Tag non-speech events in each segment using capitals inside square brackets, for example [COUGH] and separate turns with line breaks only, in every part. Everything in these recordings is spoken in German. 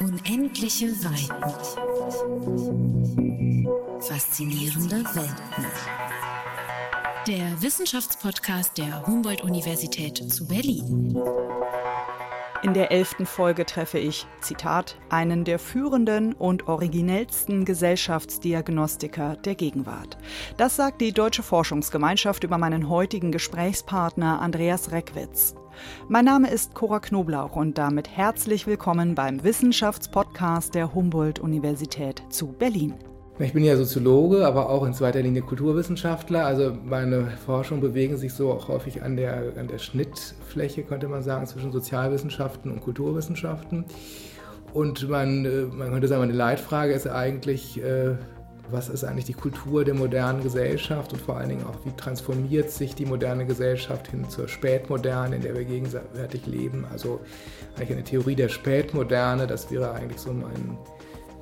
Unendliche Weiten. Faszinierende Welten. Der Wissenschaftspodcast der Humboldt-Universität zu Berlin.
In der elften Folge treffe ich, Zitat, einen der führenden und originellsten Gesellschaftsdiagnostiker der Gegenwart. Das sagt die Deutsche Forschungsgemeinschaft über meinen heutigen Gesprächspartner Andreas Reckwitz. Mein Name ist Cora Knoblauch und damit herzlich willkommen beim Wissenschaftspodcast der Humboldt-Universität zu Berlin.
Ich bin ja Soziologe, aber auch in zweiter Linie Kulturwissenschaftler. Also meine Forschung bewegen sich so auch häufig an der, an der Schnittfläche, könnte man sagen, zwischen Sozialwissenschaften und Kulturwissenschaften. Und man, äh, man könnte sagen, meine Leitfrage ist eigentlich, äh, was ist eigentlich die Kultur der modernen Gesellschaft und vor allen Dingen auch, wie transformiert sich die moderne Gesellschaft hin zur Spätmoderne, in der wir gegenwärtig leben. Also eigentlich eine Theorie der Spätmoderne, das wäre eigentlich so mein,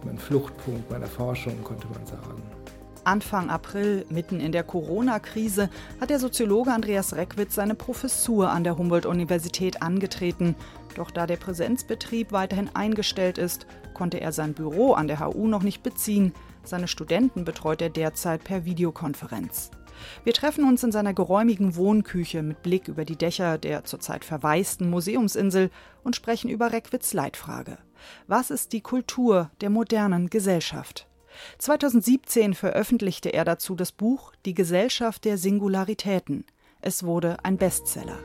mein Fluchtpunkt meiner Forschung, könnte man sagen.
Anfang April, mitten in der Corona-Krise, hat der Soziologe Andreas Reckwitz seine Professur an der Humboldt-Universität angetreten. Doch da der Präsenzbetrieb weiterhin eingestellt ist, konnte er sein Büro an der HU noch nicht beziehen. Seine Studenten betreut er derzeit per Videokonferenz. Wir treffen uns in seiner geräumigen Wohnküche mit Blick über die Dächer der zurzeit verwaisten Museumsinsel und sprechen über Reckwitz Leitfrage. Was ist die Kultur der modernen Gesellschaft? 2017 veröffentlichte er dazu das Buch Die Gesellschaft der Singularitäten. Es wurde ein Bestseller.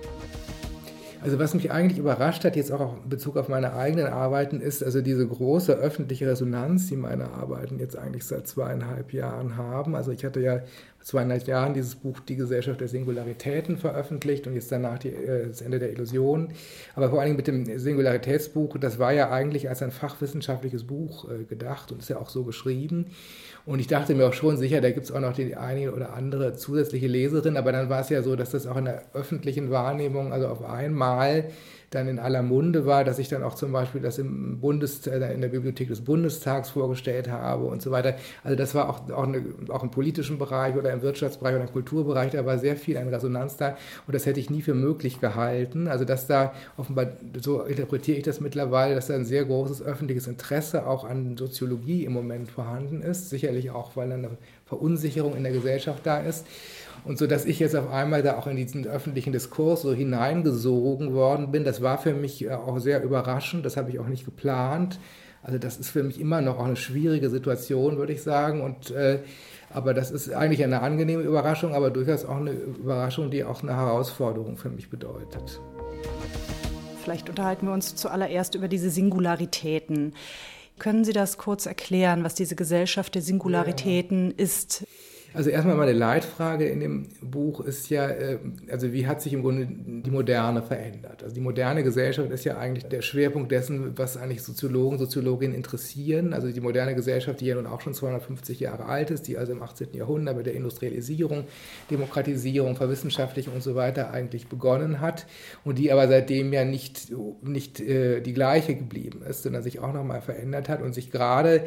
Also was mich eigentlich überrascht hat, jetzt auch in Bezug auf meine eigenen Arbeiten, ist also diese große öffentliche Resonanz, die meine Arbeiten jetzt eigentlich seit zweieinhalb Jahren haben. Also ich hatte ja zweieinhalb Jahren dieses Buch Die Gesellschaft der Singularitäten veröffentlicht und jetzt danach die, äh, das Ende der Illusion. Aber vor allen Dingen mit dem Singularitätsbuch, das war ja eigentlich als ein fachwissenschaftliches Buch äh, gedacht und ist ja auch so geschrieben. Und ich dachte mir auch schon sicher, da gibt es auch noch die eine oder andere zusätzliche Leserin, aber dann war es ja so, dass das auch in der öffentlichen Wahrnehmung, also auf einmal dann in aller Munde war, dass ich dann auch zum Beispiel das im Bundes, äh, in der Bibliothek des Bundestags vorgestellt habe und so weiter. Also das war auch, auch, eine, auch im politischen Bereich oder im Wirtschaftsbereich oder im Kulturbereich, da war sehr viel an Resonanz da und das hätte ich nie für möglich gehalten. Also dass da offenbar, so interpretiere ich das mittlerweile, dass da ein sehr großes öffentliches Interesse auch an Soziologie im Moment vorhanden ist. Sicherlich auch, weil eine Verunsicherung in der Gesellschaft da ist. Und so dass ich jetzt auf einmal da auch in diesen öffentlichen Diskurs so hineingesogen worden bin, das war für mich äh, auch sehr überraschend, das habe ich auch nicht geplant. Also das ist für mich immer noch auch eine schwierige Situation, würde ich sagen. Und äh, aber das ist eigentlich eine angenehme Überraschung, aber durchaus auch eine Überraschung, die auch eine Herausforderung für mich bedeutet.
Vielleicht unterhalten wir uns zuallererst über diese Singularitäten. Können Sie das kurz erklären, was diese Gesellschaft der Singularitäten ja. ist?
Also erstmal meine Leitfrage in dem Buch ist ja, äh, also wie hat sich im Grunde die Moderne verändert? Also die moderne Gesellschaft ist ja eigentlich der Schwerpunkt dessen, was eigentlich Soziologen, Soziologinnen interessieren. Also die moderne Gesellschaft, die ja nun auch schon 250 Jahre alt ist, die also im 18. Jahrhundert mit der Industrialisierung, Demokratisierung, Verwissenschaftlichung und so weiter eigentlich begonnen hat und die aber seitdem ja nicht, nicht äh, die gleiche geblieben ist, sondern sich auch nochmal verändert hat und sich gerade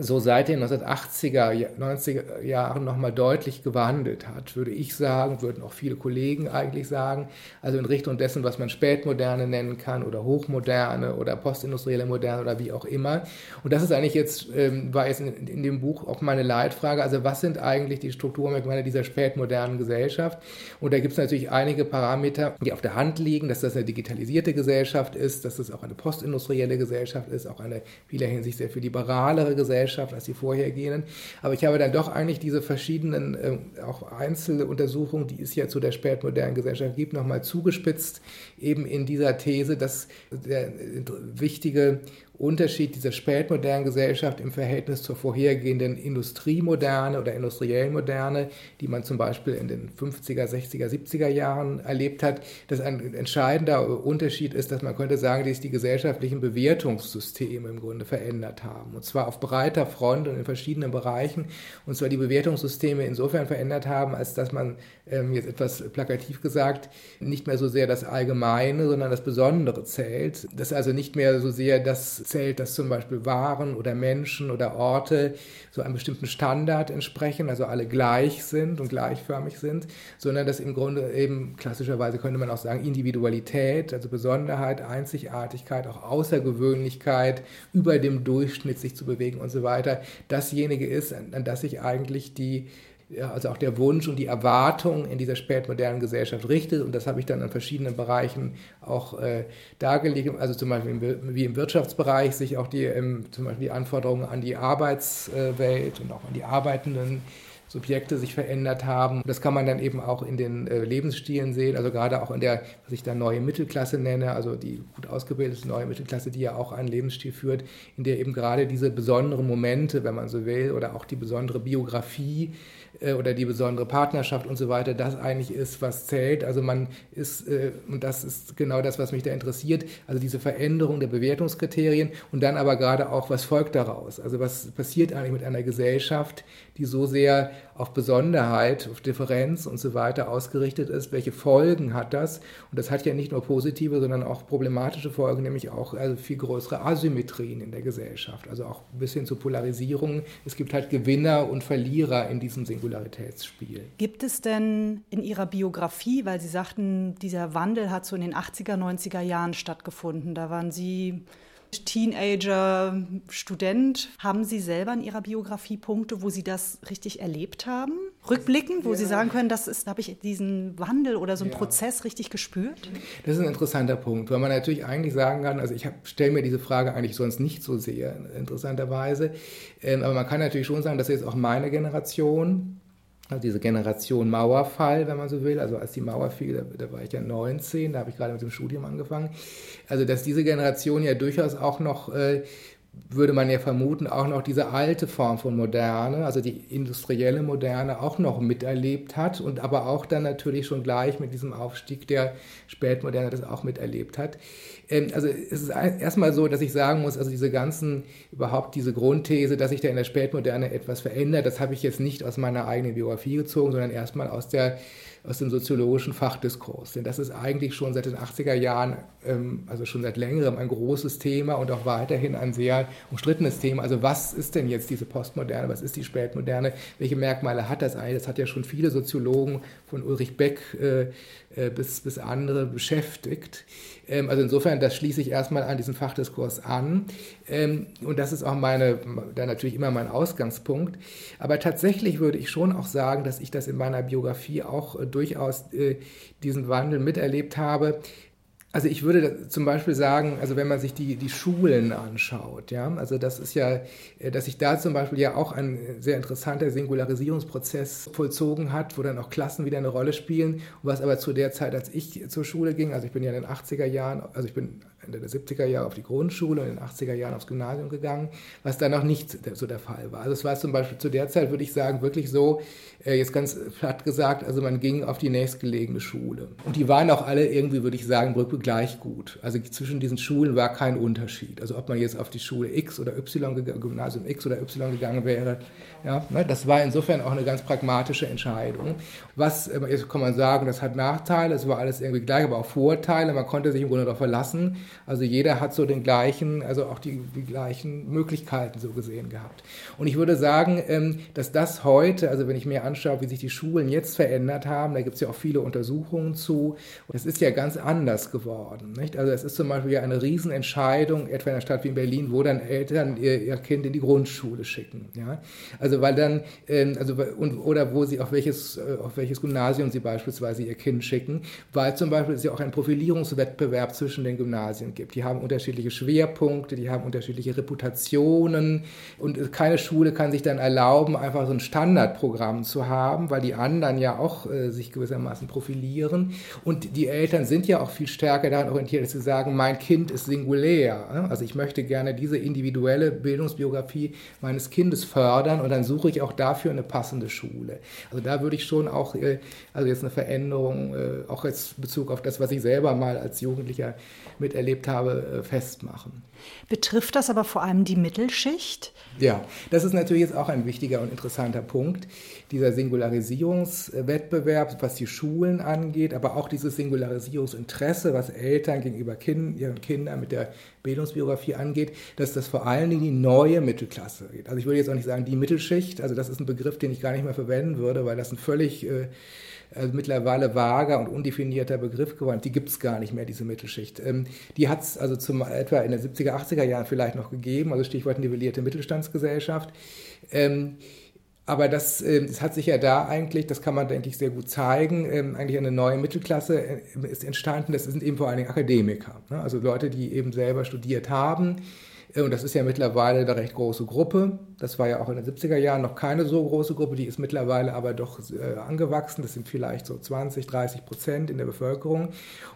so seit den 1980er, 90er Jahren nochmal deutlich gewandelt hat, würde ich sagen, würden auch viele Kollegen eigentlich sagen, also in Richtung dessen, was man Spätmoderne nennen kann oder Hochmoderne oder postindustrielle Moderne oder wie auch immer. Und das ist eigentlich jetzt, ähm, war jetzt in, in, dem Buch auch meine Leitfrage, also was sind eigentlich die Strukturmerkmale dieser spätmodernen Gesellschaft? Und da gibt es natürlich einige Parameter, die auf der Hand liegen, dass das eine digitalisierte Gesellschaft ist, dass das auch eine postindustrielle Gesellschaft ist, auch eine vieler Hinsicht sehr viel liberalere Gesellschaft Gesellschaft als die vorhergehenden. Aber ich habe dann doch eigentlich diese verschiedenen, äh, auch Einzeluntersuchungen, die es ja zu der spätmodernen Gesellschaft gibt, nochmal zugespitzt, eben in dieser These, dass der wichtige Unterschied dieser spätmodernen Gesellschaft im Verhältnis zur vorhergehenden Industriemoderne oder industriellen Moderne, die man zum Beispiel in den 50er, 60er, 70er Jahren erlebt hat, dass ein entscheidender Unterschied ist, dass man könnte sagen, dass die gesellschaftlichen Bewertungssysteme im Grunde verändert haben. Und zwar auf breiter Front und in verschiedenen Bereichen. Und zwar die Bewertungssysteme insofern verändert haben, als dass man ähm, jetzt etwas plakativ gesagt nicht mehr so sehr das Allgemeine, sondern das Besondere zählt. Dass also nicht mehr so sehr das zählt, dass zum Beispiel Waren oder Menschen oder Orte so einem bestimmten Standard entsprechen, also alle gleich sind und gleichförmig sind, sondern dass im Grunde eben klassischerweise könnte man auch sagen Individualität, also Besonderheit, Einzigartigkeit, auch Außergewöhnlichkeit, über dem Durchschnitt sich zu bewegen und so weiter, dasjenige ist, an, an das sich eigentlich die ja, also auch der Wunsch und die Erwartung in dieser spätmodernen Gesellschaft richtet. Und das habe ich dann in verschiedenen Bereichen auch äh, dargelegt. Also zum Beispiel im, wie im Wirtschaftsbereich sich auch die, ähm, zum Beispiel die Anforderungen an die Arbeitswelt und auch an die Arbeitenden Subjekte sich verändert haben. Das kann man dann eben auch in den äh, Lebensstilen sehen, also gerade auch in der, was ich da neue Mittelklasse nenne, also die gut ausgebildete neue Mittelklasse, die ja auch einen Lebensstil führt, in der eben gerade diese besonderen Momente, wenn man so will, oder auch die besondere Biografie oder die besondere Partnerschaft und so weiter, das eigentlich ist, was zählt. Also man ist, äh, und das ist genau das, was mich da interessiert, also diese Veränderung der Bewertungskriterien und dann aber gerade auch, was folgt daraus. Also was passiert eigentlich mit einer Gesellschaft, die so sehr auf Besonderheit, auf Differenz und so weiter ausgerichtet ist. Welche Folgen hat das? Und das hat ja nicht nur positive, sondern auch problematische Folgen, nämlich auch also viel größere Asymmetrien in der Gesellschaft, also auch ein bisschen zur Polarisierung. Es gibt halt Gewinner und Verlierer in diesem Singularitätsspiel.
Gibt es denn in Ihrer Biografie, weil Sie sagten, dieser Wandel hat so in den 80er, 90er Jahren stattgefunden, da waren Sie Teenager, Student. Haben Sie selber in Ihrer Biografie Punkte, wo Sie das richtig erlebt haben? Rückblickend, wo ja. Sie sagen können, das ist, da habe ich diesen Wandel oder so einen ja. Prozess richtig gespürt?
Das ist ein interessanter Punkt, weil man natürlich eigentlich sagen kann, also ich stelle mir diese Frage eigentlich sonst nicht so sehr, interessanterweise. Ähm, aber man kann natürlich schon sagen, dass jetzt auch meine Generation also diese Generation Mauerfall, wenn man so will, also als die Mauer fiel, da, da war ich ja 19, da habe ich gerade mit dem Studium angefangen, also dass diese Generation ja durchaus auch noch äh, würde man ja vermuten, auch noch diese alte Form von Moderne, also die industrielle Moderne, auch noch miterlebt hat und aber auch dann natürlich schon gleich mit diesem Aufstieg der Spätmoderne das auch miterlebt hat. Ähm, also es ist erstmal so, dass ich sagen muss, also diese ganzen, überhaupt diese Grundthese, dass sich da in der Spätmoderne etwas verändert, das habe ich jetzt nicht aus meiner eigenen Biografie gezogen, sondern erstmal aus aus dem soziologischen Fachdiskurs. Denn das ist eigentlich schon seit den 80er Jahren, ähm, also schon seit längerem, ein großes Thema und auch weiterhin ein sehr umstrittenes Thema. Also was ist denn jetzt diese Postmoderne, was ist die Spätmoderne, welche Merkmale hat das eigentlich? Das hat ja schon viele Soziologen von Ulrich Beck äh, äh, bis, bis andere beschäftigt. Ähm, also insofern, das schließe ich erstmal an diesen Fachdiskurs an. Ähm, und das ist auch meine, da natürlich immer mein Ausgangspunkt. Aber tatsächlich würde ich schon auch sagen, dass ich das in meiner Biografie auch äh, durchaus äh, diesen Wandel miterlebt habe. Also ich würde zum Beispiel sagen, also wenn man sich die, die Schulen anschaut, ja, also das ist ja, äh, dass sich da zum Beispiel ja auch ein sehr interessanter Singularisierungsprozess vollzogen hat, wo dann auch Klassen wieder eine Rolle spielen, was aber zu der Zeit, als ich zur Schule ging, also ich bin ja in den 80er Jahren, also ich bin Ende der 70er Jahre auf die Grundschule und in den 80er Jahren aufs Gymnasium gegangen, was da noch nicht so der Fall war. Also es war zum Beispiel zu der Zeit, würde ich sagen, wirklich so, äh, jetzt ganz platt gesagt, also man ging auf die nächstgelegene Schule. Und die waren auch alle irgendwie, würde ich sagen, gleich gut. Also zwischen diesen Schulen war kein Unterschied. Also ob man jetzt auf die Schule X oder Y, Gymnasium X oder Y gegangen wäre, ja, ne, das war insofern auch eine ganz pragmatische Entscheidung. Was, äh, jetzt kann man sagen, das hat Nachteile, es war alles irgendwie gleich, aber auch Vorteile. Man konnte sich im Grunde darauf verlassen. Also jeder hat so den gleichen, also auch die, die gleichen Möglichkeiten so gesehen gehabt. Und ich würde sagen, ähm, dass das heute, also wenn ich mir anschaue, wie sich die Schulen jetzt verändert haben, da gibt es ja auch viele Untersuchungen zu, das ist ja ganz anders geworden. Nicht? Also es ist zum Beispiel ja eine Riesenentscheidung, etwa in einer Stadt wie in Berlin, wo dann Eltern ihr, ihr Kind in die Grundschule schicken. Ja? Also weil dann, ähm, also und, oder wo sie auf welches, äh, auf welches Gymnasium sie beispielsweise ihr Kind schicken, weil zum Beispiel es ja auch einen Profilierungswettbewerb zwischen den Gymnasien gibt. Die haben unterschiedliche Schwerpunkte, die haben unterschiedliche Reputationen und keine Schule kann sich dann erlauben, einfach so ein Standardprogramm zu haben, weil die anderen ja auch äh, sich gewissermaßen profilieren und die Eltern sind ja auch viel stärker daran orientiert, dass sie sagen, mein Kind ist singulär. Also ich möchte gerne diese individuelle Bildungsbiografie meines Kindes fördern und dann dann suche ich auch dafür eine passende Schule. Also da würde ich schon auch, äh, also jetzt eine Veränderung, äh, auch jetzt in Bezug auf das, was ich selber mal als Jugendlicher miterlebt erlebt habe, äh, festmachen.
Betrifft das aber vor allem die Mittelschicht?
Ja, das ist natürlich jetzt auch ein wichtiger und interessanter Punkt, dieser Singularisierungswettbewerb, was die Schulen angeht, aber auch dieses Singularisierungsinteresse, was Eltern gegenüber kind, ihren Kindern mit der Bildungsbiografie angeht, dass das vor allen Dingen die neue Mittelklasse geht. Also ich würde jetzt auch nicht sagen die Mittelschicht, also das ist ein Begriff, den ich gar nicht mehr verwenden würde, weil das ein völlig äh, also mittlerweile vager und undefinierter Begriff geworden. Die gibt es gar nicht mehr, diese Mittelschicht. Ähm, die hat es also zum, etwa in den 70er, 80er Jahren vielleicht noch gegeben, also Stichwort nivellierte Mittelstandsgesellschaft. Ähm, aber das, äh, das, hat sich ja da eigentlich, das kann man, denke ich, sehr gut zeigen, ähm, eigentlich eine neue Mittelklasse äh, ist entstanden. Das sind eben vor allen Dingen Akademiker, ne? also Leute, die eben selber studiert haben, und das ist ja mittlerweile eine recht große Gruppe. Das war ja auch in den 70er Jahren noch keine so große Gruppe, die ist mittlerweile aber doch äh, angewachsen. Das sind vielleicht so 20, 30 Prozent in der Bevölkerung.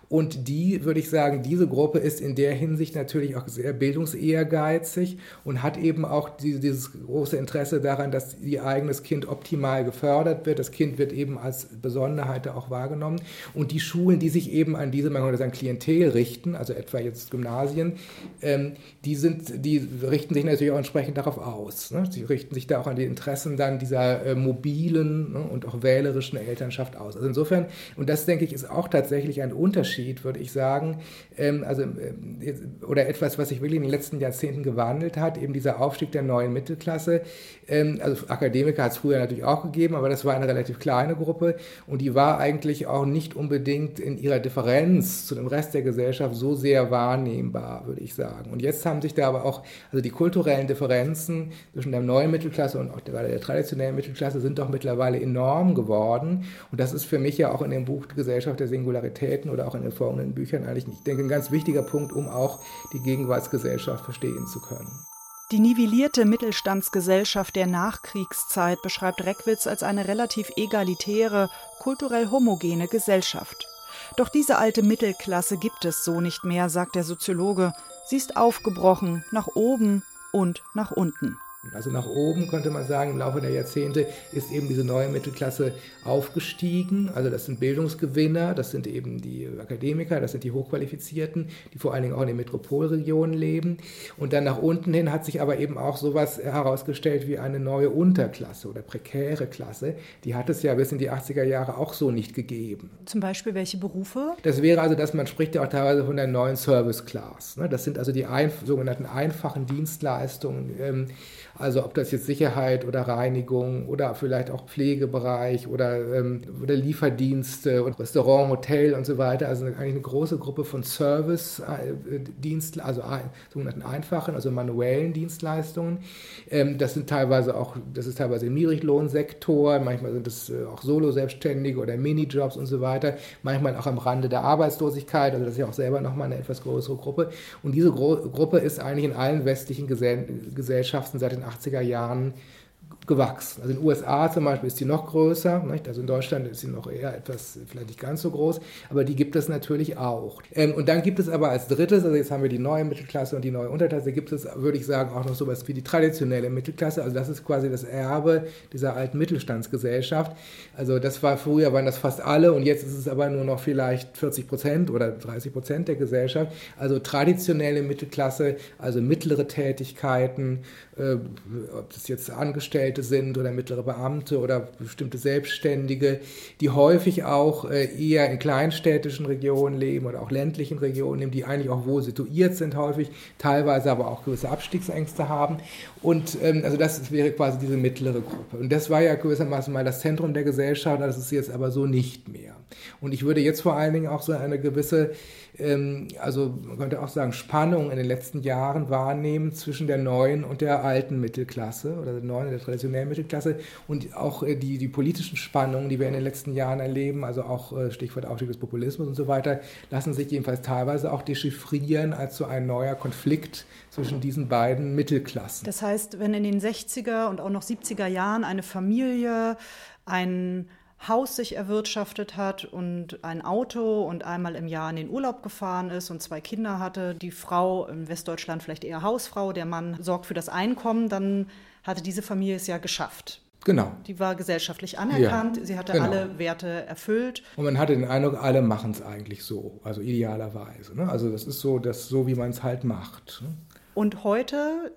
Und die, würde ich sagen, diese Gruppe ist in der Hinsicht natürlich auch sehr bildungsehrgeizig und hat eben auch dieses große Interesse daran, dass ihr eigenes Kind optimal gefördert wird. Das Kind wird eben als Besonderheit auch wahrgenommen. Und die Schulen, die sich eben an diese, man könnte sagen, Klientel richten, also etwa jetzt Gymnasien, ähm, die, sind, die richten sich natürlich auch entsprechend darauf aus. Ne? Sie richten sich da auch an die Interessen dann dieser äh, mobilen ne, und auch wählerischen Elternschaft aus. Also insofern, und das denke ich, ist auch tatsächlich ein Unterschied würde ich sagen, ähm, also, äh, oder etwas, was sich wirklich in den letzten Jahrzehnten gewandelt hat, eben dieser Aufstieg der neuen Mittelklasse. Ähm, also Akademiker hat es früher natürlich auch gegeben, aber das war eine relativ kleine Gruppe und die war eigentlich auch nicht unbedingt in ihrer Differenz zu dem Rest der Gesellschaft so sehr wahrnehmbar, würde ich sagen. Und jetzt haben sich da aber auch, also die kulturellen Differenzen zwischen der neuen Mittelklasse und auch der, der traditionellen Mittelklasse sind doch mittlerweile enorm geworden. Und das ist für mich ja auch in dem Buch Gesellschaft der Singularitäten oder auch in den folgenden Büchern eigentlich, ich denke, ein ganz wichtiger Punkt, um auch die Gegenwartsgesellschaft verstehen zu können.
Die nivellierte Mittelstandsgesellschaft der Nachkriegszeit beschreibt Reckwitz als eine relativ egalitäre, kulturell homogene Gesellschaft. Doch diese alte Mittelklasse gibt es so nicht mehr, sagt der Soziologe. Sie ist aufgebrochen, nach oben und nach unten.
Also nach oben könnte man sagen, im Laufe der Jahrzehnte ist eben diese neue Mittelklasse aufgestiegen. Also das sind Bildungsgewinner, das sind eben die Akademiker, das sind die Hochqualifizierten, die vor allen Dingen auch in den Metropolregionen leben. Und dann nach unten hin hat sich aber eben auch sowas herausgestellt wie eine neue Unterklasse oder prekäre Klasse. Die hat es ja bis in die 80er Jahre auch so nicht gegeben.
Zum Beispiel welche Berufe?
Das wäre also, dass man spricht ja auch teilweise von der neuen Service Class. Ne? Das sind also die sogenannten einfachen Dienstleistungen ähm, also ob das jetzt Sicherheit oder Reinigung oder vielleicht auch Pflegebereich oder, ähm, oder Lieferdienste und Restaurant, Hotel und so weiter. Also eigentlich eine große Gruppe von Service-Diensten, also sogenannten einfachen, also manuellen Dienstleistungen. Ähm, das sind teilweise auch, das ist teilweise im Niedriglohnsektor, manchmal sind es äh, auch Solo-Selbstständige oder Minijobs und so weiter, manchmal auch am Rande der Arbeitslosigkeit, also das ist ja auch selber nochmal eine etwas größere Gruppe. Und diese Gro Gruppe ist eigentlich in allen westlichen Gesell Gesellschaften seit den 80er Jahren gewachsen. Also in den USA zum Beispiel ist die noch größer, nicht? also in Deutschland ist sie noch eher etwas, vielleicht nicht ganz so groß, aber die gibt es natürlich auch. Ähm, und dann gibt es aber als drittes, also jetzt haben wir die neue Mittelklasse und die neue Unterklasse, gibt es, würde ich sagen, auch noch sowas wie die traditionelle Mittelklasse, also das ist quasi das Erbe dieser alten Mittelstandsgesellschaft. Also das war früher, waren das fast alle und jetzt ist es aber nur noch vielleicht 40 Prozent oder 30 Prozent der Gesellschaft. Also traditionelle Mittelklasse, also mittlere Tätigkeiten, äh, ob das jetzt Angestellte sind oder mittlere Beamte oder bestimmte Selbstständige, die häufig auch äh, eher in kleinstädtischen Regionen leben oder auch ländlichen Regionen leben, die eigentlich auch wohl situiert sind häufig, teilweise aber auch gewisse Abstiegsängste haben. Und ähm, also das wäre quasi diese mittlere Gruppe. Und das war ja gewissermaßen mal das Zentrum der Gesellschaft, das ist jetzt aber so nicht mehr. Und ich würde jetzt vor allen Dingen auch so eine gewisse ähm, also man könnte auch sagen, Spannung in den letzten Jahren wahrnehmen zwischen der neuen und der alten Mittelklasse oder der neuen und der traditionellen Mittelklasse und auch äh, die, die politischen Spannungen, die wir in den letzten Jahren erleben, also auch äh, Stichwort Aufstieg des Populismus und so weiter, lassen sich jedenfalls teilweise auch dechiffrieren als so ein neuer Konflikt zwischen diesen beiden Mittelklassen.
Das heißt, wenn in den 60er und auch noch 70er Jahren eine Familie ein Haus sich erwirtschaftet hat und ein Auto und einmal im Jahr in den Urlaub gefahren ist und zwei Kinder hatte, die Frau in Westdeutschland vielleicht eher Hausfrau, der Mann sorgt für das Einkommen, dann hatte diese Familie es ja geschafft.
Genau.
Die war gesellschaftlich anerkannt, ja, sie hatte genau. alle Werte erfüllt.
Und man hatte den Eindruck, alle machen es eigentlich so, also idealerweise. Ne? Also das ist so, das so, wie man es halt macht. Ne?
Und heute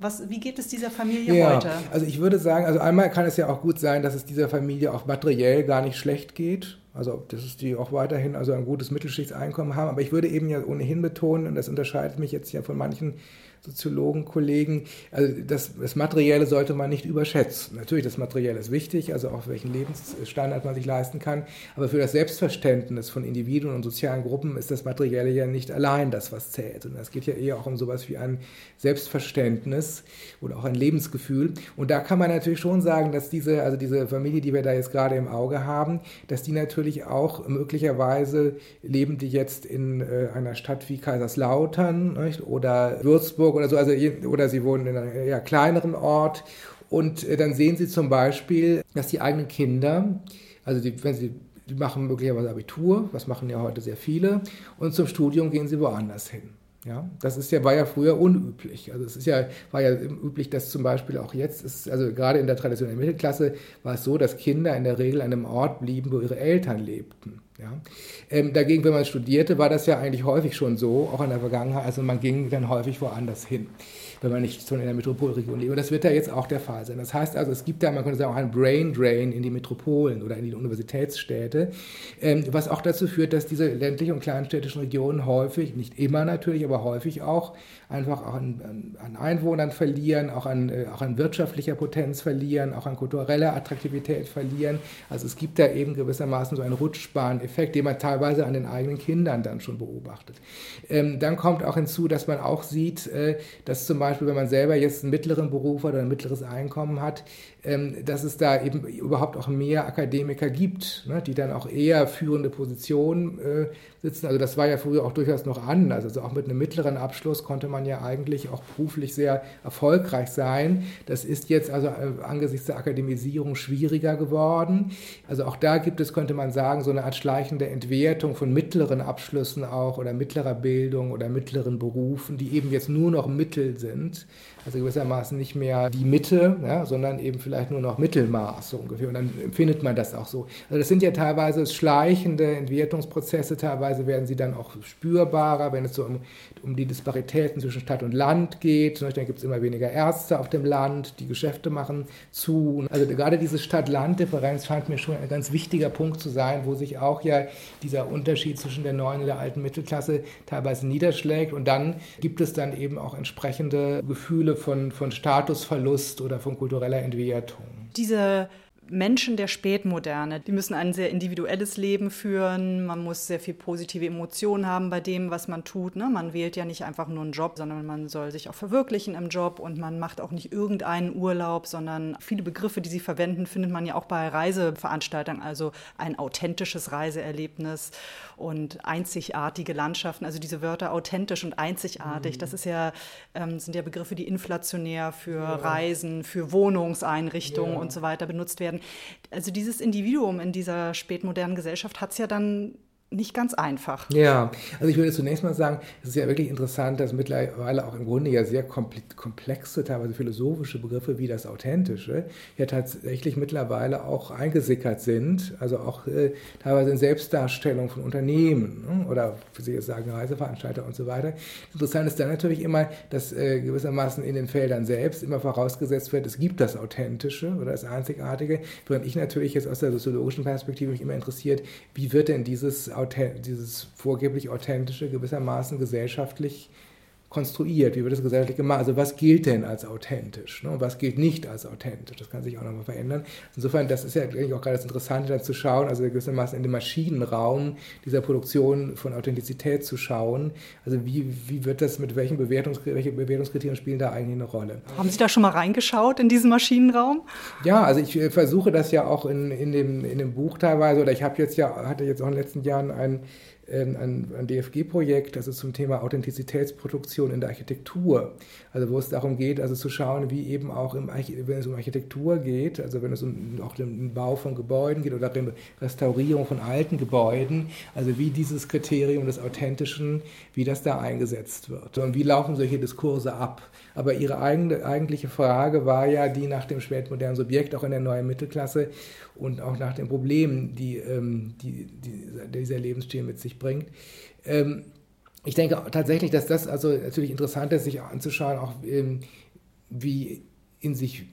was, wie geht es dieser Familie
ja,
heute?
Also ich würde sagen, also einmal kann es ja auch gut sein, dass es dieser Familie auch materiell gar nicht schlecht geht. Also dass die auch weiterhin also ein gutes Mittelschichtseinkommen haben. Aber ich würde eben ja ohnehin betonen, und das unterscheidet mich jetzt ja von manchen Soziologen, Kollegen. Also das, das, Materielle sollte man nicht überschätzen. Natürlich, das Materielle ist wichtig, also auch welchen Lebensstandard man sich leisten kann. Aber für das Selbstverständnis von Individuen und sozialen Gruppen ist das Materielle ja nicht allein das, was zählt. Und es geht ja eher auch um sowas wie ein Selbstverständnis oder auch ein Lebensgefühl. Und da kann man natürlich schon sagen, dass diese, also diese Familie, die wir da jetzt gerade im Auge haben, dass die natürlich auch möglicherweise leben die jetzt in äh, einer Stadt wie Kaiserslautern nicht? oder Würzburg Hamburg oder so, also, oder sie wohnen in einem eher kleineren Ort. Und äh, dann sehen sie zum Beispiel, dass die eigenen Kinder, also die, wenn sie die machen möglicherweise Abitur, was machen ja heute sehr viele, und zum Studium gehen sie woanders hin. Ja, das ist ja, war ja früher unüblich. Also es ist ja, war ja üblich, dass zum Beispiel auch jetzt ist, also gerade in der traditionellen Mittelklasse war es so, dass Kinder in der Regel an einem Ort blieben, wo ihre Eltern lebten. Ja. Ähm, dagegen, wenn man studierte, war das ja eigentlich häufig schon so, auch in der Vergangenheit. Also man ging dann häufig woanders hin, wenn man nicht schon in der Metropolregion lebt. Und das wird da jetzt auch der Fall sein. Das heißt also, es gibt da, man könnte sagen, auch einen Brain Drain in die Metropolen oder in die Universitätsstädte, ähm, was auch dazu führt, dass diese ländlichen und kleinstädtischen Regionen häufig, nicht immer natürlich, aber häufig auch einfach auch an, an Einwohnern verlieren, auch an, äh, auch an wirtschaftlicher Potenz verlieren, auch an kultureller Attraktivität verlieren. Also es gibt da eben gewissermaßen so einen Rutschbahneffekt, den man teilweise an den eigenen Kindern dann schon beobachtet. Ähm, dann kommt auch hinzu, dass man auch sieht, äh, dass zum Beispiel, wenn man selber jetzt einen mittleren Beruf oder ein mittleres Einkommen hat, dass es da eben überhaupt auch mehr Akademiker gibt, ne, die dann auch eher führende Positionen äh, sitzen. Also das war ja früher auch durchaus noch anders. Also auch mit einem mittleren Abschluss konnte man ja eigentlich auch beruflich sehr erfolgreich sein. Das ist jetzt also äh, angesichts der Akademisierung schwieriger geworden. Also auch da gibt es, könnte man sagen, so eine Art schleichende Entwertung von mittleren Abschlüssen auch oder mittlerer Bildung oder mittleren Berufen, die eben jetzt nur noch Mittel sind. Also gewissermaßen nicht mehr die Mitte, ja, sondern eben vielleicht nur noch Mittelmaß so ungefähr. Und dann empfindet man das auch so. Also das sind ja teilweise schleichende Entwertungsprozesse, teilweise werden sie dann auch spürbarer, wenn es so um, um die Disparitäten zwischen Stadt und Land geht. Dann gibt es immer weniger Ärzte auf dem Land, die Geschäfte machen zu. Also gerade diese Stadt-Land-Differenz scheint mir schon ein ganz wichtiger Punkt zu sein, wo sich auch ja dieser Unterschied zwischen der neuen und der alten Mittelklasse teilweise niederschlägt. Und dann gibt es dann eben auch entsprechende Gefühle von, von Statusverlust oder von kultureller Entwertung.
Diese Menschen der Spätmoderne, die müssen ein sehr individuelles Leben führen. Man muss sehr viel positive Emotionen haben bei dem, was man tut. Ne? Man wählt ja nicht einfach nur einen Job, sondern man soll sich auch verwirklichen im Job und man macht auch nicht irgendeinen Urlaub, sondern viele Begriffe, die sie verwenden, findet man ja auch bei Reiseveranstaltungen. Also ein authentisches Reiseerlebnis und einzigartige Landschaften. Also diese Wörter authentisch und einzigartig, mhm. das ist ja, ähm, sind ja Begriffe, die inflationär für ja. Reisen, für Wohnungseinrichtungen ja. und so weiter benutzt werden. Also dieses Individuum in dieser spätmodernen Gesellschaft hat es ja dann nicht ganz einfach.
Ja, also ich würde zunächst mal sagen, es ist ja wirklich interessant, dass mittlerweile auch im Grunde ja sehr komplexe, teilweise philosophische Begriffe wie das Authentische ja tatsächlich mittlerweile auch eingesickert sind, also auch äh, teilweise in Selbstdarstellung von Unternehmen ne? oder, wie Sie jetzt sagen, Reiseveranstalter und so weiter. Interessant ist dann natürlich immer, dass äh, gewissermaßen in den Feldern selbst immer vorausgesetzt wird, es gibt das Authentische oder das Einzigartige, während ich natürlich jetzt aus der soziologischen Perspektive mich immer interessiert, wie wird denn dieses dieses vorgeblich authentische gewissermaßen gesellschaftlich konstruiert? Wie wird das gesellschaftlich gemacht? Also was gilt denn als authentisch ne? und was gilt nicht als authentisch? Das kann sich auch nochmal verändern. Insofern, das ist ja eigentlich auch gerade das Interessante, dann zu schauen, also gewissermaßen in den Maschinenraum dieser Produktion von Authentizität zu schauen. Also wie, wie wird das, mit welchen Bewertungs welche Bewertungskriterien spielen da eigentlich eine Rolle?
Haben Sie da schon mal reingeschaut in diesen Maschinenraum?
Ja, also ich äh, versuche das ja auch in, in, dem, in dem Buch teilweise, oder ich habe jetzt ja, hatte jetzt auch in den letzten Jahren ein ein, ein DFG-Projekt, also zum Thema Authentizitätsproduktion in der Architektur. Also wo es darum geht, also zu schauen, wie eben auch im, wenn es um Architektur geht, also wenn es um auch den Bau von Gebäuden geht oder Restaurierung von alten Gebäuden, also wie dieses Kriterium des Authentischen, wie das da eingesetzt wird und wie laufen solche Diskurse ab. Aber ihre eigene, eigentliche Frage war ja die nach dem spätmodernen Subjekt, auch in der neuen Mittelklasse und auch nach den Problemen, die, ähm, die, die dieser Lebensstil mit sich bringt. Ähm, ich denke tatsächlich, dass das also natürlich interessant ist, sich anzuschauen, auch ähm, wie in sich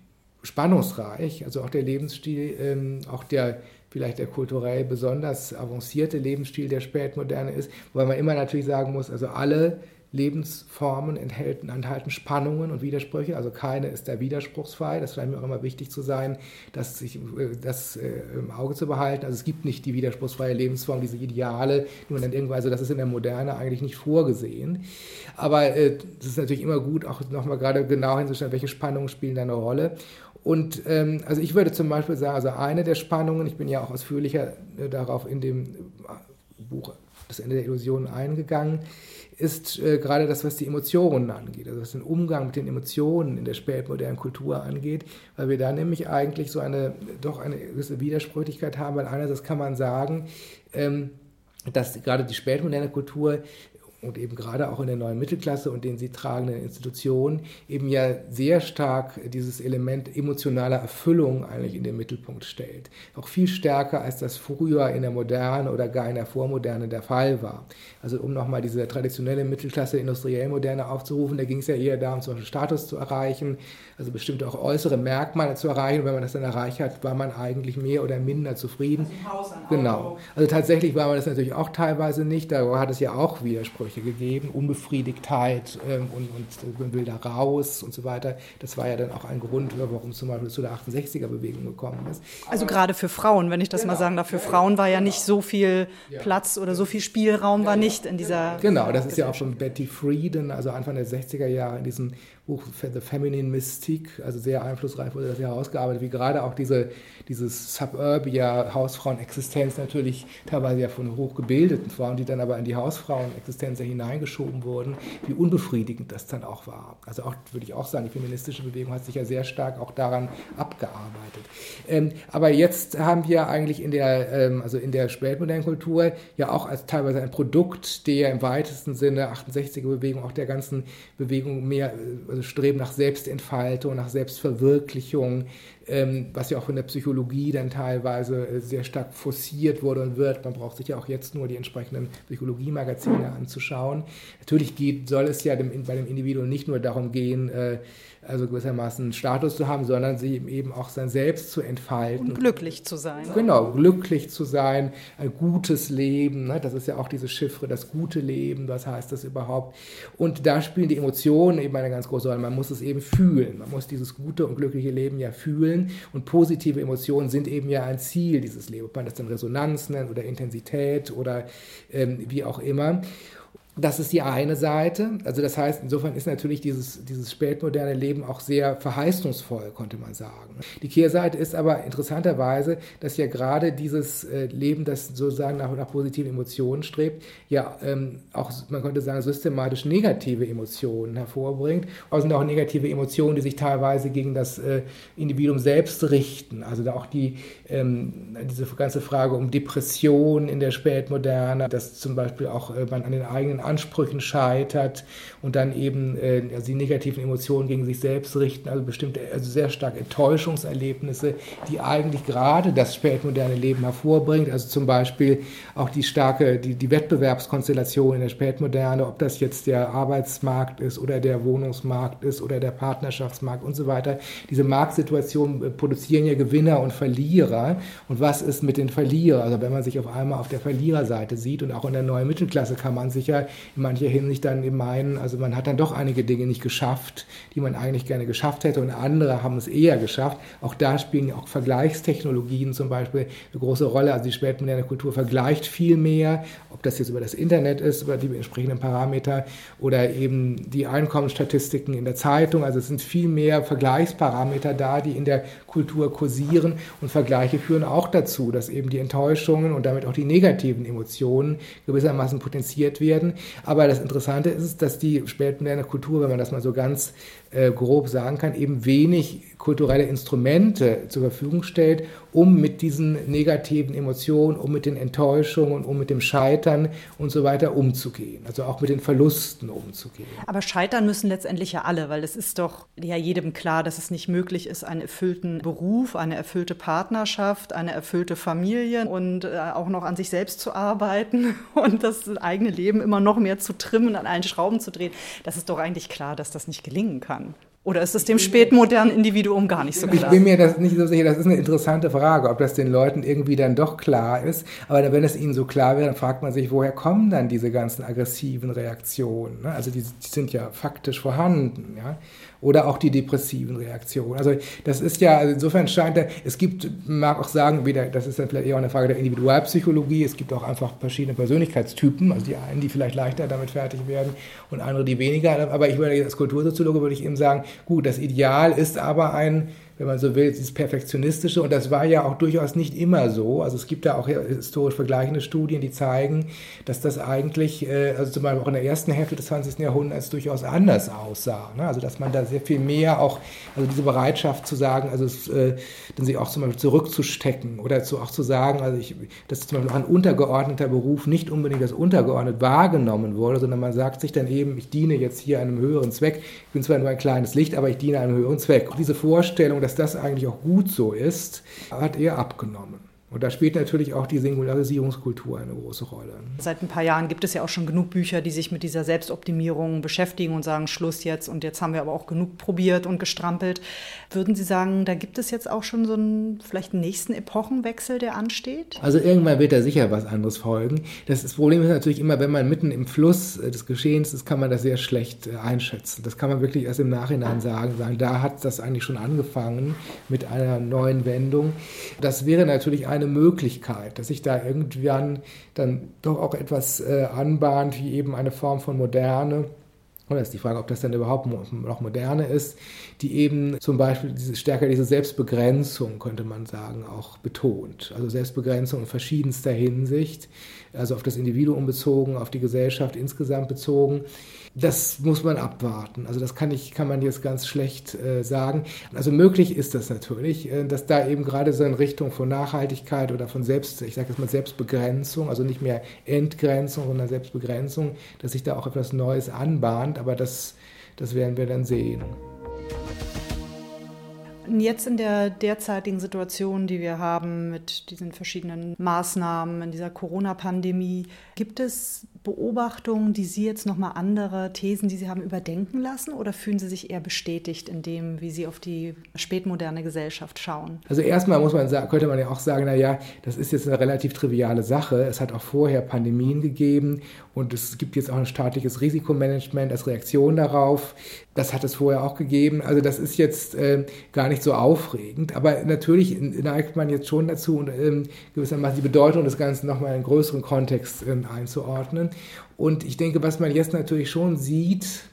spannungsreich, also auch der Lebensstil, ähm, auch der vielleicht der kulturell besonders avancierte Lebensstil der Spätmoderne ist, wobei man immer natürlich sagen muss, also alle Lebensformen enthalten, enthalten Spannungen und Widersprüche, also keine ist da widerspruchsfrei. Das scheint mir auch immer wichtig zu sein, das, sich, äh, das äh, im Auge zu behalten. Also es gibt nicht die widerspruchsfreie Lebensform, diese Ideale, die man dann irgendwann, also das ist in der Moderne eigentlich nicht vorgesehen. Aber es äh, ist natürlich immer gut, auch nochmal gerade genau hinzustellen, welche Spannungen spielen da eine Rolle. Und ähm, also ich würde zum Beispiel sagen, also eine der Spannungen, ich bin ja auch ausführlicher äh, darauf in dem Buch Das Ende der Illusionen eingegangen, ist äh, gerade das, was die Emotionen angeht, also was den Umgang mit den Emotionen in der spätmodernen Kultur angeht, weil wir da nämlich eigentlich so eine, doch eine gewisse Widersprüchlichkeit haben, weil einerseits kann man sagen, ähm, dass gerade die spätmoderne Kultur und eben gerade auch in der neuen Mittelklasse und den sie tragenden Institutionen eben ja sehr stark dieses Element emotionaler Erfüllung eigentlich in den Mittelpunkt stellt. Auch viel stärker, als das früher in der Moderne oder gar in der Vormoderne der Fall war. Also um nochmal diese traditionelle Mittelklasse, industriell Moderne aufzurufen, da ging es ja eher darum, zum Beispiel Status zu erreichen, also bestimmte auch äußere Merkmale zu erreichen. Und wenn man das dann erreicht hat, war man eigentlich mehr oder minder zufrieden. Also genau. Also tatsächlich war man das natürlich auch teilweise nicht. Da hat es ja auch Widersprüche. Widersprüche gegeben, Unbefriedigtheit ähm, und, und man will da raus und so weiter. Das war ja dann auch ein Grund, warum es zum Beispiel zu der 68er-Bewegung gekommen ist.
Also gerade für Frauen, wenn ich das genau. mal sagen darf, für Frauen war ja nicht so viel Platz oder so viel Spielraum war nicht in dieser.
Genau, das ist ja auch schon Betty Friedan, also Anfang der 60er Jahre in diesem Buch The Feminine Mystique, also sehr einflussreich wurde das herausgearbeitet, wie gerade auch diese, dieses Suburbia Hausfrauenexistenz natürlich teilweise ja von hochgebildeten Frauen, die dann aber in die Hausfrauenexistenz ja hineingeschoben wurden, wie unbefriedigend das dann auch war. Also auch, würde ich auch sagen, die feministische Bewegung hat sich ja sehr stark auch daran abgearbeitet. Ähm, aber jetzt haben wir eigentlich in der, ähm, also in der spätmodernen Kultur ja auch als teilweise ein Produkt der im weitesten Sinne 68er Bewegung, auch der ganzen Bewegung mehr äh, Streben nach Selbstentfaltung, nach Selbstverwirklichung, ähm, was ja auch in der Psychologie dann teilweise äh, sehr stark forciert wurde und wird. Man braucht sich ja auch jetzt nur die entsprechenden Psychologie-Magazine anzuschauen. Natürlich geht, soll es ja dem, bei dem Individuum nicht nur darum gehen, äh, also gewissermaßen Status zu haben, sondern sie eben auch sein Selbst zu entfalten.
Und glücklich zu sein.
Genau, glücklich zu sein, ein gutes Leben, ne? das ist ja auch diese Chiffre, das gute Leben, was heißt das überhaupt? Und da spielen die Emotionen eben eine ganz große Rolle. Man muss es eben fühlen, man muss dieses gute und glückliche Leben ja fühlen und positive Emotionen sind eben ja ein Ziel dieses Lebens, ob man das dann Resonanz nennt oder Intensität oder ähm, wie auch immer. Das ist die eine Seite. Also das heißt, insofern ist natürlich dieses, dieses spätmoderne Leben auch sehr verheißungsvoll, konnte man sagen. Die Kehrseite ist aber interessanterweise, dass ja gerade dieses äh, Leben, das sozusagen nach, nach positiven Emotionen strebt, ja ähm, auch, man könnte sagen, systematisch negative Emotionen hervorbringt. Also sind auch negative Emotionen, die sich teilweise gegen das äh, Individuum selbst richten. Also da auch die, ähm, diese ganze Frage um Depression in der Spätmoderne, dass zum Beispiel auch äh, man an den eigenen Ansprüchen scheitert und dann eben äh, also die negativen Emotionen gegen sich selbst richten, also bestimmte, also sehr stark Enttäuschungserlebnisse, die eigentlich gerade das spätmoderne Leben hervorbringt, also zum Beispiel auch die starke, die, die Wettbewerbskonstellation in der Spätmoderne, ob das jetzt der Arbeitsmarkt ist oder der Wohnungsmarkt ist oder der Partnerschaftsmarkt und so weiter. Diese Marktsituationen äh, produzieren ja Gewinner und Verlierer. Und was ist mit den Verlierern? Also wenn man sich auf einmal auf der Verliererseite sieht und auch in der neuen Mittelklasse kann man sich ja in mancher Hinsicht dann eben meinen, also man hat dann doch einige Dinge nicht geschafft, die man eigentlich gerne geschafft hätte und andere haben es eher geschafft. Auch da spielen auch Vergleichstechnologien zum Beispiel eine große Rolle. Also die spätmoderne Kultur vergleicht viel mehr, ob das jetzt über das Internet ist, über die entsprechenden Parameter oder eben die Einkommensstatistiken in der Zeitung. Also es sind viel mehr Vergleichsparameter da, die in der Kultur kursieren und Vergleiche führen auch dazu, dass eben die Enttäuschungen und damit auch die negativen Emotionen gewissermaßen potenziert werden. Aber das Interessante ist, dass die spätmoderne Kultur, wenn man das mal so ganz äh, grob sagen kann, eben wenig kulturelle Instrumente zur Verfügung stellt, um mit diesen negativen Emotionen, um mit den Enttäuschungen, um mit dem Scheitern und so weiter umzugehen. Also auch mit den Verlusten umzugehen.
Aber scheitern müssen letztendlich ja alle, weil es ist doch ja jedem klar, dass es nicht möglich ist, einen erfüllten Beruf, eine erfüllte Partnerschaft, eine erfüllte Familie und äh, auch noch an sich selbst zu arbeiten [LAUGHS] und das eigene Leben immer noch mehr zu trimmen, an allen Schrauben zu drehen. Das ist doch eigentlich klar, dass das nicht gelingen kann. Oder ist es dem spätmodernen Individuum gar nicht so klar?
Ich bin mir das nicht so sicher. Das ist eine interessante Frage, ob das den Leuten irgendwie dann doch klar ist. Aber wenn es ihnen so klar wird, dann fragt man sich, woher kommen dann diese ganzen aggressiven Reaktionen? Ne? Also die, die sind ja faktisch vorhanden. Ja? oder auch die depressiven Reaktionen. Also das ist ja, also insofern scheint er, es gibt, mag auch sagen, wieder, das ist dann vielleicht eher eine Frage der Individualpsychologie, es gibt auch einfach verschiedene Persönlichkeitstypen, also die einen, die vielleicht leichter damit fertig werden und andere, die weniger. Aber ich würde als Kultursoziologe würde ich eben sagen, gut, das Ideal ist aber ein wenn man so will, dieses Perfektionistische. Und das war ja auch durchaus nicht immer so. Also es gibt da auch historisch vergleichende Studien, die zeigen, dass das eigentlich, äh, also zum Beispiel auch in der ersten Hälfte des 20. Jahrhunderts durchaus anders aussah. Ne? Also dass man da sehr viel mehr auch, also diese Bereitschaft zu sagen, also es, äh, dann sich auch zum Beispiel zurückzustecken oder zu, auch zu sagen, also ich, dass zum Beispiel auch ein untergeordneter Beruf nicht unbedingt als untergeordnet wahrgenommen wurde, sondern man sagt sich dann eben, ich diene jetzt hier einem höheren Zweck. Ich bin zwar nur ein kleines Licht, aber ich diene einem höheren Zweck. Auch diese Vorstellung, dass das eigentlich auch gut so ist, hat er abgenommen. Und da spielt natürlich auch die Singularisierungskultur eine große Rolle.
Seit ein paar Jahren gibt es ja auch schon genug Bücher, die sich mit dieser Selbstoptimierung beschäftigen und sagen, Schluss jetzt und jetzt haben wir aber auch genug probiert und gestrampelt. Würden Sie sagen, da gibt es jetzt auch schon so einen vielleicht nächsten Epochenwechsel, der ansteht?
Also irgendwann wird da sicher was anderes folgen. Das, das Problem ist natürlich immer, wenn man mitten im Fluss äh, des Geschehens ist, kann man das sehr schlecht äh, einschätzen. Das kann man wirklich erst im Nachhinein sagen, sagen, da hat das eigentlich schon angefangen mit einer neuen Wendung. Das wäre natürlich eine eine Möglichkeit, dass sich da irgendwann dann doch auch etwas äh, anbahnt, wie eben eine Form von Moderne. Oder ist die Frage, ob das dann überhaupt noch moderne ist, die eben zum Beispiel diese, stärker diese Selbstbegrenzung, könnte man sagen, auch betont. Also Selbstbegrenzung in verschiedenster Hinsicht, also auf das Individuum bezogen, auf die Gesellschaft insgesamt bezogen das muss man abwarten. Also das kann, ich, kann man jetzt ganz schlecht äh, sagen. Also möglich ist das natürlich, äh, dass da eben gerade so in Richtung von Nachhaltigkeit oder von Selbst, ich sage jetzt mal Selbstbegrenzung, also nicht mehr Entgrenzung, sondern Selbstbegrenzung, dass sich da auch etwas Neues anbahnt, aber das, das werden wir dann sehen.
Jetzt in der derzeitigen Situation, die wir haben mit diesen verschiedenen Maßnahmen in dieser Corona-Pandemie, gibt es Beobachtungen, die Sie jetzt nochmal andere Thesen, die Sie haben, überdenken lassen oder fühlen Sie sich eher bestätigt in dem, wie Sie auf die spätmoderne Gesellschaft schauen?
Also erstmal muss man sagen, könnte man ja auch sagen, naja, das ist jetzt eine relativ triviale Sache. Es hat auch vorher Pandemien gegeben und es gibt jetzt auch ein staatliches Risikomanagement als Reaktion darauf. Das hat es vorher auch gegeben. Also das ist jetzt äh, gar nicht so aufregend. Aber natürlich neigt man jetzt schon dazu, ähm, gewissermaßen die Bedeutung des Ganzen nochmal in einen größeren Kontext ähm, einzuordnen. Und ich denke, was man jetzt natürlich schon sieht,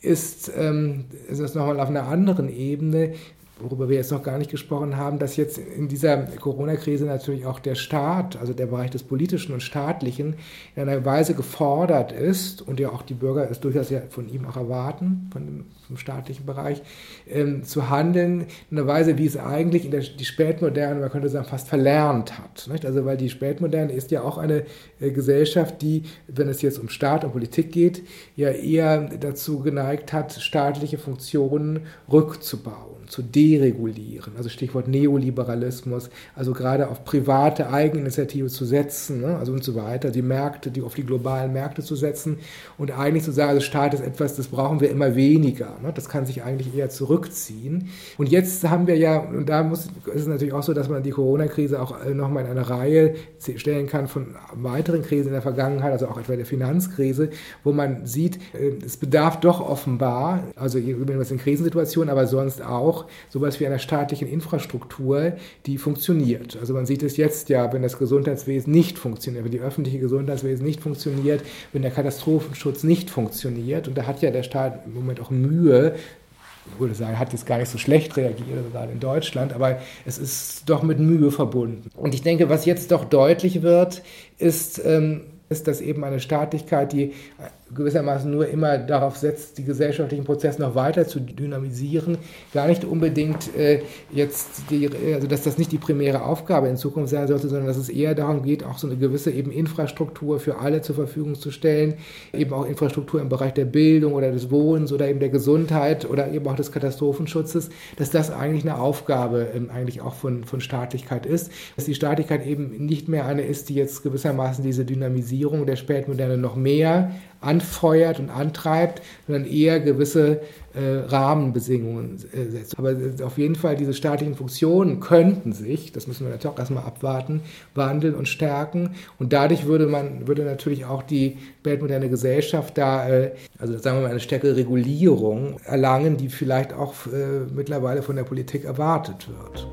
ist, ähm, ist das nochmal auf einer anderen Ebene, worüber wir jetzt noch gar nicht gesprochen haben, dass jetzt in dieser Corona-Krise natürlich auch der Staat, also der Bereich des Politischen und Staatlichen, in einer Weise gefordert ist und ja auch die Bürger es durchaus ja von ihm auch erwarten, von dem, vom staatlichen Bereich, ähm, zu handeln in einer Weise, wie es eigentlich der die Spätmoderne, man könnte sagen, fast verlernt hat. Nicht? Also weil die Spätmoderne ist ja auch eine äh, Gesellschaft, die, wenn es jetzt um Staat und Politik geht, ja eher dazu geneigt hat, staatliche Funktionen rückzubauen. zu deregulieren. Also Stichwort Neoliberalismus, also gerade auf private Eigeninitiative zu setzen, ne? also und so weiter, die Märkte, die auf die globalen Märkte zu setzen und eigentlich zu sagen, also Staat ist etwas, das brauchen wir immer weniger. Ne? Das kann sich eigentlich eher zurückziehen. Und jetzt haben wir ja, und da muss, ist es natürlich auch so, dass man die Corona-Krise auch äh, nochmal in eine Reihe stellen kann von weiteren Krisen in der Vergangenheit, also auch etwa der Finanzkrise, wo man sieht, äh, es bedarf doch offenbar, also übrigens in Krisensituationen, aber sonst auch sowas wie einer staatlichen Infrastruktur, die funktioniert. Also man sieht es jetzt ja, wenn das Gesundheitswesen nicht funktioniert, wenn die öffentliche Gesundheitswesen nicht funktioniert, wenn der Katastrophenschutz nicht funktioniert. Und da hat ja der Staat im Moment auch Mühe, ich würde sagen, hat jetzt gar nicht so schlecht reagiert, gerade in Deutschland, aber es ist doch mit Mühe verbunden. Und ich denke, was jetzt doch deutlich wird, ist, ähm, ist, dass eben eine Staatlichkeit, die gewissermaßen nur immer darauf setzt, die gesellschaftlichen Prozesse noch weiter zu dynamisieren, gar nicht unbedingt äh, jetzt, die, also dass das nicht die primäre Aufgabe in Zukunft sein sollte, sondern dass es eher darum geht, auch so eine gewisse eben Infrastruktur für alle zur Verfügung zu stellen, eben auch Infrastruktur im Bereich der Bildung oder des Wohnens oder eben der Gesundheit oder eben auch des Katastrophenschutzes, dass das eigentlich eine Aufgabe ähm, eigentlich auch von, von Staatlichkeit ist, dass die Staatlichkeit eben nicht mehr eine ist, die jetzt gewissermaßen diese Dynamisierung der Spätmoderne noch mehr anfeuert und antreibt, sondern eher gewisse äh, Rahmenbedingungen äh, setzt. Aber auf jeden Fall diese staatlichen Funktionen könnten sich, das müssen wir natürlich auch erstmal abwarten, wandeln und stärken. Und dadurch würde man, würde natürlich auch die weltmoderne Gesellschaft da, äh, also sagen wir mal, eine stärkere Regulierung erlangen, die vielleicht auch äh, mittlerweile von der Politik erwartet wird.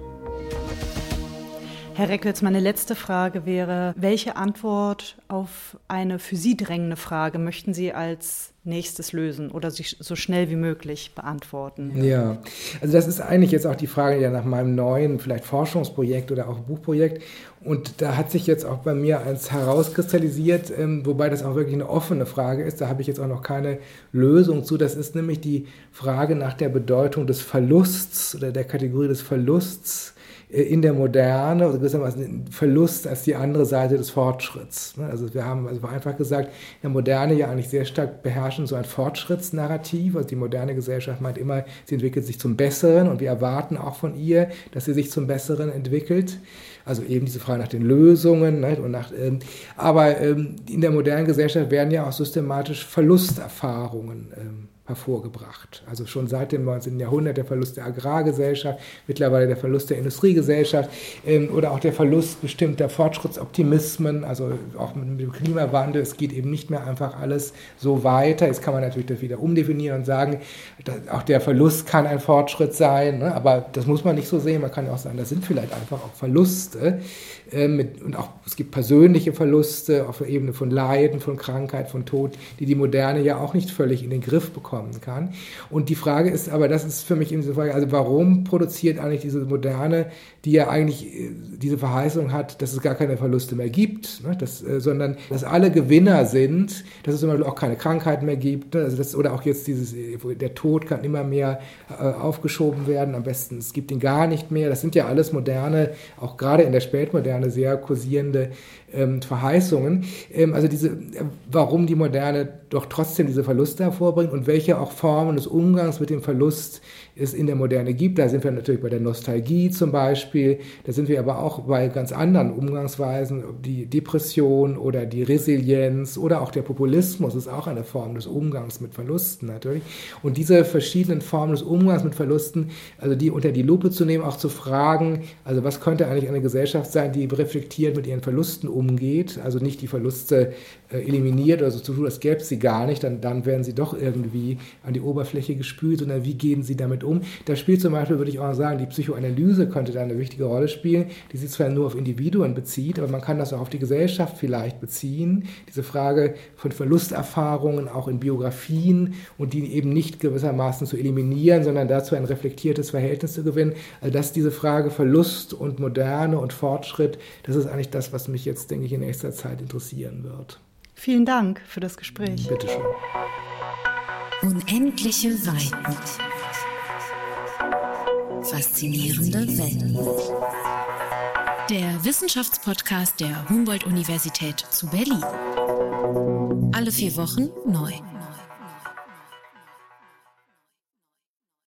Herr Reckwitz, meine letzte Frage wäre, welche Antwort auf eine für Sie drängende Frage möchten Sie als nächstes lösen oder sich so schnell wie möglich beantworten?
Ja, also das ist eigentlich jetzt auch die Frage ja nach meinem neuen vielleicht Forschungsprojekt oder auch Buchprojekt. Und da hat sich jetzt auch bei mir eins herauskristallisiert, ähm, wobei das auch wirklich eine offene Frage ist. Da habe ich jetzt auch noch keine Lösung zu. Das ist nämlich die Frage nach der Bedeutung des Verlusts oder der Kategorie des Verlusts in der Moderne, also gewissermaßen ein Verlust als die andere Seite des Fortschritts. Ne? Also wir haben also einfach gesagt, in der Moderne ja eigentlich sehr stark beherrschen so ein Fortschrittsnarrativ. Also die moderne Gesellschaft meint immer, sie entwickelt sich zum Besseren und wir erwarten auch von ihr, dass sie sich zum Besseren entwickelt. Also eben diese Frage nach den Lösungen. Ne? Und nach, ähm, aber ähm, in der modernen Gesellschaft werden ja auch systematisch Verlusterfahrungen ähm, hervorgebracht. Also schon seit dem 19. Jahrhundert der Verlust der Agrargesellschaft, mittlerweile der Verlust der Industriegesellschaft ähm, oder auch der Verlust bestimmter Fortschrittsoptimismen, also auch mit dem Klimawandel. Es geht eben nicht mehr einfach alles so weiter. Jetzt kann man natürlich das wieder umdefinieren und sagen, auch der Verlust kann ein Fortschritt sein, ne? aber das muss man nicht so sehen. Man kann auch sagen, das sind vielleicht einfach auch Verluste. Äh, mit, und auch es gibt persönliche Verluste auf der Ebene von Leiden, von Krankheit, von Tod, die die Moderne ja auch nicht völlig in den Griff bekommen kann. Und die Frage ist, aber das ist für mich eben diese Frage, also warum produziert eigentlich diese Moderne, die ja eigentlich äh, diese Verheißung hat, dass es gar keine Verluste mehr gibt, ne? das, äh, sondern dass alle Gewinner sind, dass es zum Beispiel auch keine Krankheiten mehr gibt, ne? also das, oder auch jetzt dieses, der Tod kann immer mehr äh, aufgeschoben werden, am besten es gibt ihn gar nicht mehr. Das sind ja alles moderne, auch gerade in der Spätmoderne, Moderne sehr kursierende ähm, Verheißungen. Ähm, also diese, äh, warum die Moderne doch trotzdem diese Verluste hervorbringt und welche auch Formen des Umgangs mit dem Verlust es in der Moderne gibt. Da sind wir natürlich bei der Nostalgie zum Beispiel, da sind wir aber auch bei ganz anderen Umgangsweisen, die Depression oder die Resilienz oder auch der Populismus ist auch eine Form des Umgangs mit Verlusten natürlich. Und diese verschiedenen Formen des Umgangs mit Verlusten, also die unter die Lupe zu nehmen, auch zu fragen, also was könnte eigentlich eine Gesellschaft sein, die reflektiert mit ihren Verlusten umgeht, also nicht die Verluste äh, eliminiert oder so zu tun, als gäbe sie gar nicht, dann, dann werden sie doch irgendwie an die Oberfläche gespült, sondern wie gehen sie damit um? Da spielt zum Beispiel, würde ich auch sagen, die Psychoanalyse könnte da eine wichtige Rolle spielen, die sich zwar nur auf Individuen bezieht, aber man kann das auch auf die Gesellschaft vielleicht beziehen. Diese Frage von Verlusterfahrungen auch in Biografien und die eben nicht gewissermaßen zu eliminieren, sondern dazu ein reflektiertes Verhältnis zu gewinnen. Also dass diese Frage Verlust und Moderne und Fortschritt, das ist eigentlich das, was mich jetzt, denke ich, in nächster Zeit interessieren wird.
Vielen Dank für das Gespräch.
Bitte schön.
Unendliche Weiten. Faszinierende Welt. Der Wissenschaftspodcast der Humboldt-Universität zu Berlin. Alle vier Wochen neu.